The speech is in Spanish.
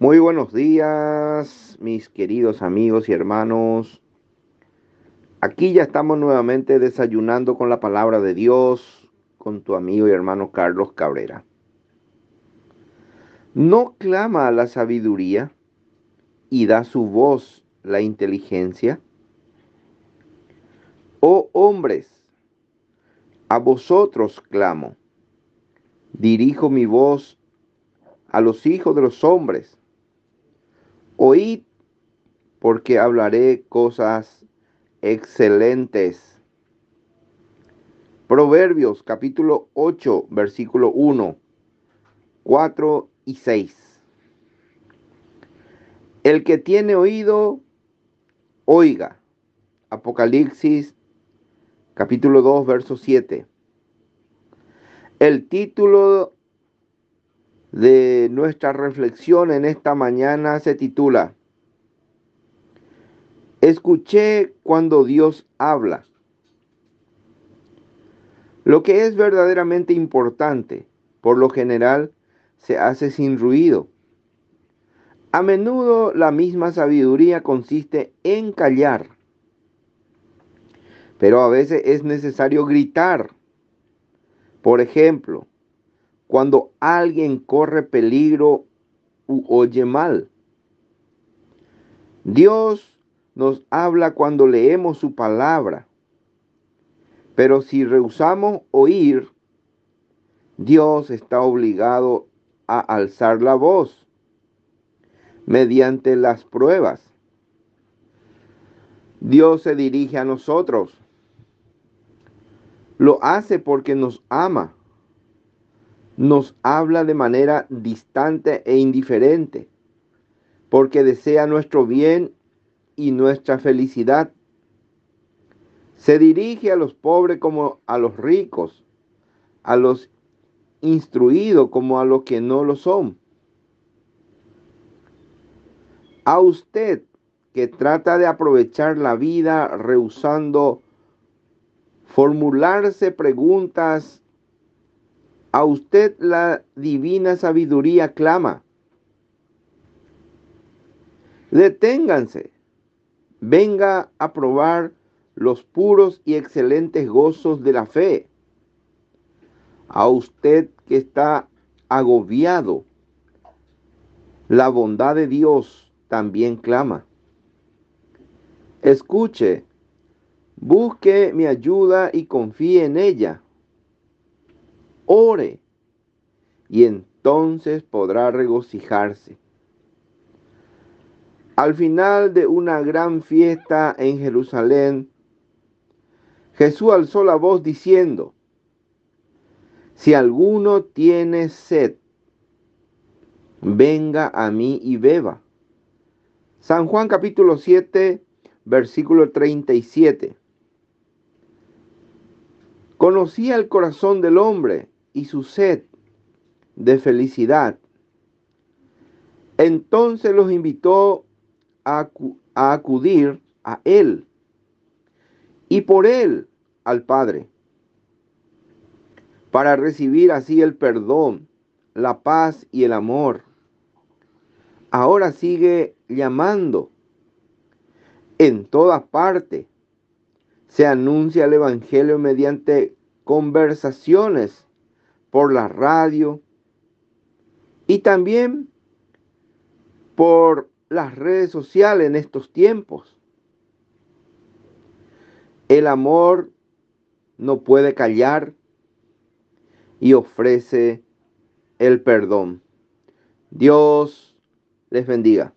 Muy buenos días, mis queridos amigos y hermanos. Aquí ya estamos nuevamente desayunando con la palabra de Dios con tu amigo y hermano Carlos Cabrera. ¿No clama a la sabiduría y da su voz la inteligencia? Oh hombres, a vosotros clamo. Dirijo mi voz a los hijos de los hombres Oíd, porque hablaré cosas excelentes. Proverbios capítulo 8, versículo 1, 4 y 6. El que tiene oído, oiga. Apocalipsis capítulo 2, verso 7. El título de nuestra reflexión en esta mañana se titula Escuché cuando Dios habla. Lo que es verdaderamente importante, por lo general, se hace sin ruido. A menudo la misma sabiduría consiste en callar, pero a veces es necesario gritar. Por ejemplo, cuando alguien corre peligro u oye mal. Dios nos habla cuando leemos su palabra, pero si rehusamos oír, Dios está obligado a alzar la voz mediante las pruebas. Dios se dirige a nosotros. Lo hace porque nos ama nos habla de manera distante e indiferente, porque desea nuestro bien y nuestra felicidad. Se dirige a los pobres como a los ricos, a los instruidos como a los que no lo son. A usted que trata de aprovechar la vida rehusando formularse preguntas a usted la divina sabiduría clama. Deténganse. Venga a probar los puros y excelentes gozos de la fe. A usted que está agobiado, la bondad de Dios también clama. Escuche, busque mi ayuda y confíe en ella ore y entonces podrá regocijarse. Al final de una gran fiesta en Jerusalén, Jesús alzó la voz diciendo, si alguno tiene sed, venga a mí y beba. San Juan capítulo 7, versículo 37. Conocía el corazón del hombre y su sed de felicidad. Entonces los invitó a, a acudir a Él y por Él al Padre, para recibir así el perdón, la paz y el amor. Ahora sigue llamando. En todas partes se anuncia el Evangelio mediante conversaciones por la radio y también por las redes sociales en estos tiempos. El amor no puede callar y ofrece el perdón. Dios les bendiga.